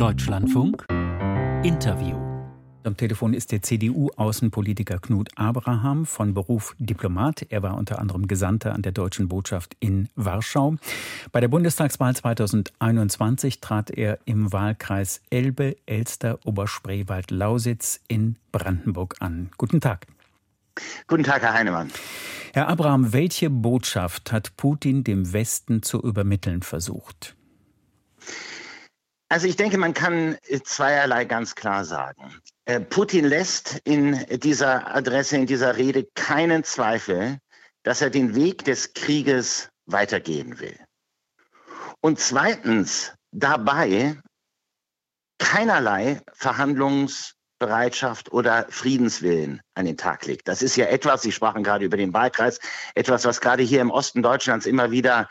Deutschlandfunk Interview. Am Telefon ist der CDU-Außenpolitiker Knut Abraham von Beruf Diplomat. Er war unter anderem Gesandter an der deutschen Botschaft in Warschau. Bei der Bundestagswahl 2021 trat er im Wahlkreis Elbe, Elster, Oberspreewald, Lausitz in Brandenburg an. Guten Tag. Guten Tag, Herr Heinemann. Herr Abraham, welche Botschaft hat Putin dem Westen zu übermitteln versucht? Also ich denke, man kann zweierlei ganz klar sagen. Äh, Putin lässt in dieser Adresse, in dieser Rede keinen Zweifel, dass er den Weg des Krieges weitergehen will. Und zweitens dabei keinerlei Verhandlungsbereitschaft oder Friedenswillen an den Tag legt. Das ist ja etwas, Sie sprachen gerade über den Wahlkreis, etwas, was gerade hier im Osten Deutschlands immer wieder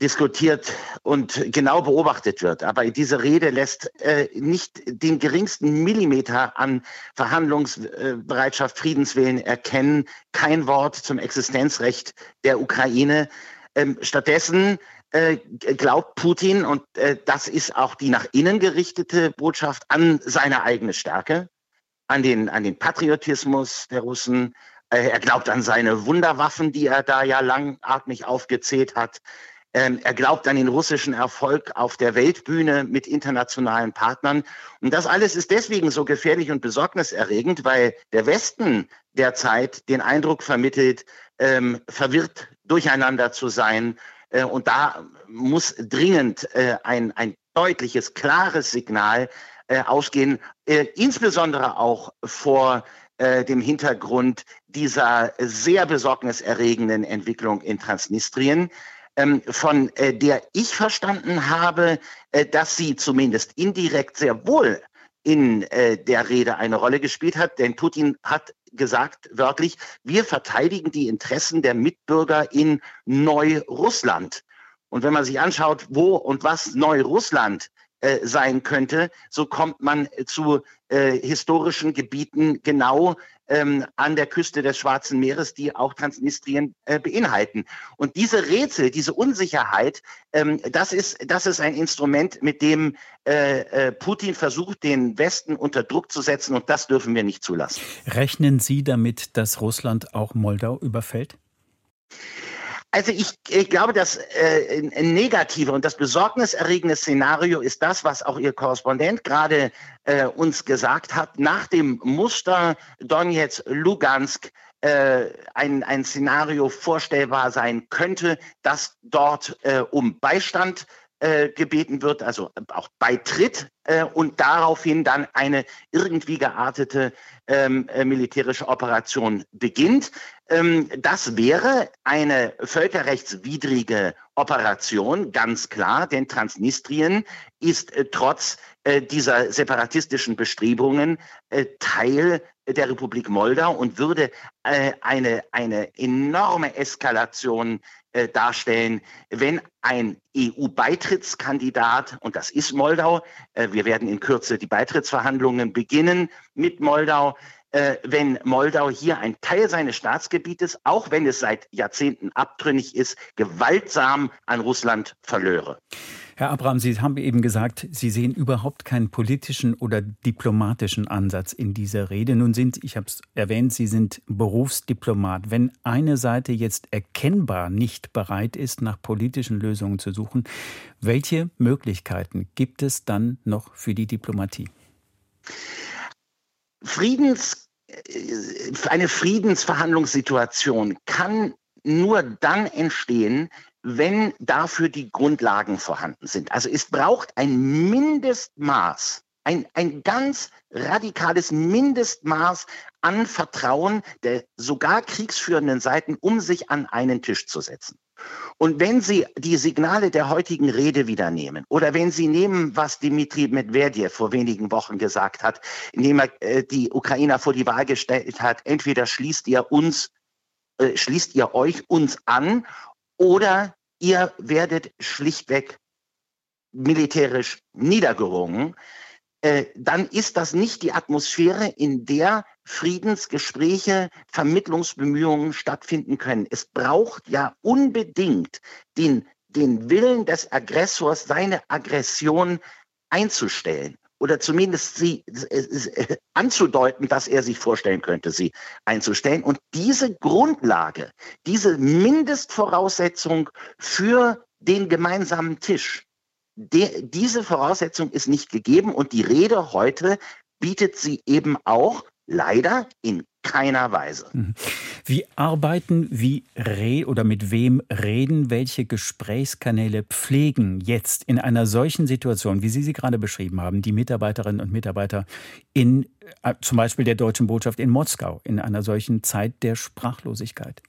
diskutiert und genau beobachtet wird. Aber diese Rede lässt äh, nicht den geringsten Millimeter an Verhandlungsbereitschaft, Friedenswillen erkennen. Kein Wort zum Existenzrecht der Ukraine. Ähm, stattdessen äh, glaubt Putin, und äh, das ist auch die nach innen gerichtete Botschaft, an seine eigene Stärke, an den, an den Patriotismus der Russen. Äh, er glaubt an seine Wunderwaffen, die er da ja langatmig aufgezählt hat. Ähm, er glaubt an den russischen Erfolg auf der Weltbühne mit internationalen Partnern. Und das alles ist deswegen so gefährlich und besorgniserregend, weil der Westen derzeit den Eindruck vermittelt, ähm, verwirrt durcheinander zu sein. Äh, und da muss dringend äh, ein, ein deutliches, klares Signal äh, ausgehen, äh, insbesondere auch vor äh, dem Hintergrund dieser sehr besorgniserregenden Entwicklung in Transnistrien von äh, der ich verstanden habe, äh, dass sie zumindest indirekt sehr wohl in äh, der Rede eine Rolle gespielt hat. Denn Putin hat gesagt wörtlich, wir verteidigen die Interessen der Mitbürger in Neurussland. Und wenn man sich anschaut, wo und was Neurussland äh, sein könnte, so kommt man zu äh, historischen Gebieten genau ähm, an der Küste des Schwarzen Meeres, die auch Transnistrien äh, beinhalten. Und diese Rätsel, diese Unsicherheit, ähm, das, ist, das ist ein Instrument, mit dem äh, äh, Putin versucht, den Westen unter Druck zu setzen. Und das dürfen wir nicht zulassen. Rechnen Sie damit, dass Russland auch Moldau überfällt? Also ich, ich glaube, das äh, negative und das besorgniserregende Szenario ist das, was auch Ihr Korrespondent gerade äh, uns gesagt hat. Nach dem Muster Donetsk, Lugansk äh, ein, ein Szenario vorstellbar sein könnte, dass dort äh, um Beistand äh, gebeten wird, also auch Beitritt äh, und daraufhin dann eine irgendwie geartete ähm, äh, militärische Operation beginnt. Ähm, das wäre eine völkerrechtswidrige Operation, ganz klar, denn Transnistrien ist äh, trotz äh, dieser separatistischen Bestrebungen äh, Teil der Republik Moldau und würde äh, eine, eine enorme Eskalation äh, darstellen, wenn ein EU-Beitrittskandidat, und das ist Moldau, wir werden in Kürze die Beitrittsverhandlungen beginnen mit Moldau, äh, wenn Moldau hier ein Teil seines Staatsgebietes, auch wenn es seit Jahrzehnten abtrünnig ist, gewaltsam an Russland verlöre. Herr Abraham, Sie haben eben gesagt, Sie sehen überhaupt keinen politischen oder diplomatischen Ansatz in dieser Rede. Nun sind, ich habe es erwähnt, Sie sind Berufsdiplomat. Wenn eine Seite jetzt erkennbar nicht bereit ist, nach politischen Lösungen zu suchen, welche Möglichkeiten gibt es dann noch für die Diplomatie? Friedens, äh, eine Friedensverhandlungssituation kann nur dann entstehen, wenn dafür die Grundlagen vorhanden sind. Also es braucht ein Mindestmaß, ein, ein ganz radikales Mindestmaß an Vertrauen der sogar kriegsführenden Seiten, um sich an einen Tisch zu setzen. Und wenn Sie die Signale der heutigen Rede wieder nehmen oder wenn Sie nehmen, was Dmitri Medvedev vor wenigen Wochen gesagt hat, indem er äh, die Ukrainer vor die Wahl gestellt hat, entweder schließt ihr uns, äh, schließt ihr euch uns an oder ihr werdet schlichtweg militärisch niedergerungen, äh, dann ist das nicht die Atmosphäre, in der Friedensgespräche, Vermittlungsbemühungen stattfinden können. Es braucht ja unbedingt den, den Willen des Aggressors, seine Aggression einzustellen oder zumindest sie äh, anzudeuten, dass er sich vorstellen könnte, sie einzustellen. Und diese Grundlage, diese Mindestvoraussetzung für den gemeinsamen Tisch, de, diese Voraussetzung ist nicht gegeben und die Rede heute bietet sie eben auch leider in keiner Weise. Mhm. Wie arbeiten, wie re oder mit wem reden, welche Gesprächskanäle pflegen jetzt in einer solchen Situation, wie Sie sie gerade beschrieben haben, die Mitarbeiterinnen und Mitarbeiter in äh, zum Beispiel der deutschen Botschaft in Moskau, in einer solchen Zeit der Sprachlosigkeit?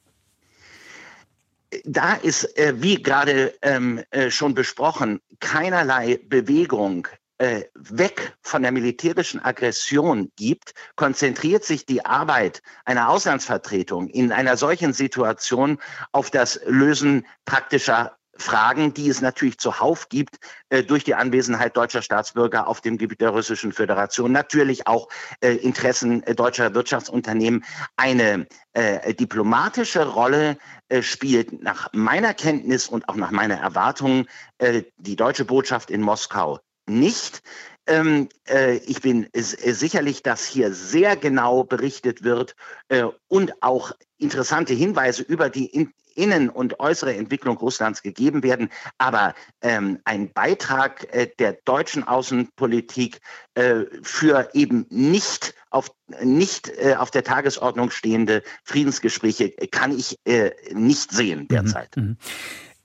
Da ist, äh, wie gerade ähm, äh, schon besprochen, keinerlei Bewegung äh, weg von der militärischen Aggression gibt, konzentriert sich die Arbeit einer Auslandsvertretung in einer solchen Situation auf das Lösen praktischer Fragen, die es natürlich zuhauf gibt äh, durch die Anwesenheit deutscher Staatsbürger auf dem Gebiet der Russischen Föderation, natürlich auch äh, Interessen äh, deutscher Wirtschaftsunternehmen. Eine äh, diplomatische Rolle äh, spielt nach meiner Kenntnis und auch nach meiner Erwartung äh, die deutsche Botschaft in Moskau nicht. Ähm, äh, ich bin äh, sicherlich, dass hier sehr genau berichtet wird äh, und auch interessante Hinweise über die in innen- und äußere Entwicklung Russlands gegeben werden. Aber ähm, ein Beitrag äh, der deutschen Außenpolitik äh, für eben nicht auf, nicht auf der Tagesordnung stehende Friedensgespräche kann ich nicht sehen mhm, derzeit. Mhm.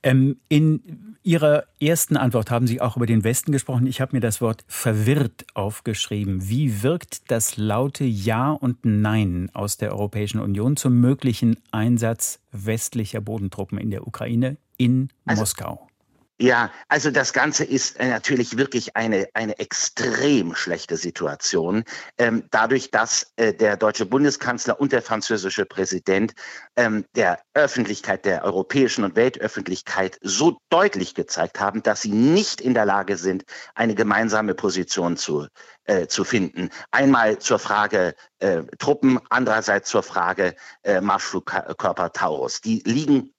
Ähm, in Ihrer ersten Antwort haben Sie auch über den Westen gesprochen. Ich habe mir das Wort verwirrt aufgeschrieben. Wie wirkt das laute Ja und Nein aus der Europäischen Union zum möglichen Einsatz westlicher Bodentruppen in der Ukraine in also, Moskau? Ja, also das Ganze ist äh, natürlich wirklich eine, eine extrem schlechte Situation. Ähm, dadurch, dass äh, der deutsche Bundeskanzler und der französische Präsident ähm, der Öffentlichkeit, der europäischen und Weltöffentlichkeit so deutlich gezeigt haben, dass sie nicht in der Lage sind, eine gemeinsame Position zu, äh, zu finden. Einmal zur Frage äh, Truppen, andererseits zur Frage äh, Marschflugkörper Taurus. Die liegen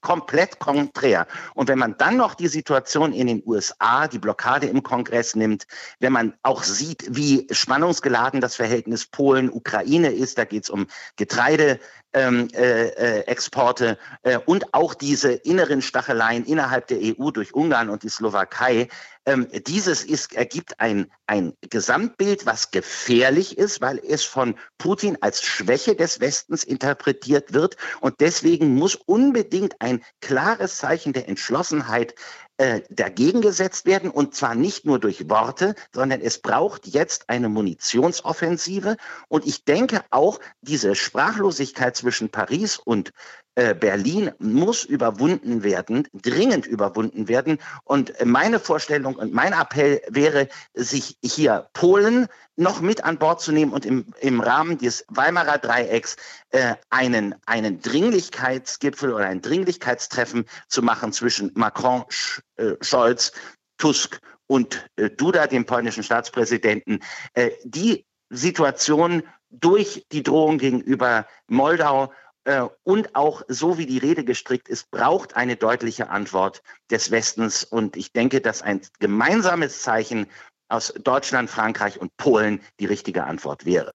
komplett konträr. Und wenn man dann noch die Situation in den USA, die Blockade im Kongress nimmt, wenn man auch sieht, wie spannungsgeladen das Verhältnis Polen-Ukraine ist, da geht es um Getreide, ähm, äh, äh, Exporte äh, und auch diese inneren Stacheleien innerhalb der EU durch Ungarn und die Slowakei. Ähm, dieses ist, ergibt ein, ein Gesamtbild, was gefährlich ist, weil es von Putin als Schwäche des Westens interpretiert wird. Und deswegen muss unbedingt ein klares Zeichen der Entschlossenheit äh, dagegen gesetzt werden und zwar nicht nur durch Worte, sondern es braucht jetzt eine Munitionsoffensive und ich denke auch diese Sprachlosigkeit zwischen Paris und äh, Berlin muss überwunden werden, dringend überwunden werden. Und meine Vorstellung und mein Appell wäre, sich hier Polen noch mit an Bord zu nehmen und im, im Rahmen des Weimarer Dreiecks äh, einen, einen Dringlichkeitsgipfel oder ein Dringlichkeitstreffen zu machen zwischen Macron, Sch, äh, Scholz, Tusk und äh, Duda, dem polnischen Staatspräsidenten. Äh, die Situation durch die Drohung gegenüber Moldau äh, und auch so wie die Rede gestrickt ist, braucht eine deutliche Antwort des Westens. Und ich denke, dass ein gemeinsames Zeichen aus Deutschland, Frankreich und Polen die richtige Antwort wäre.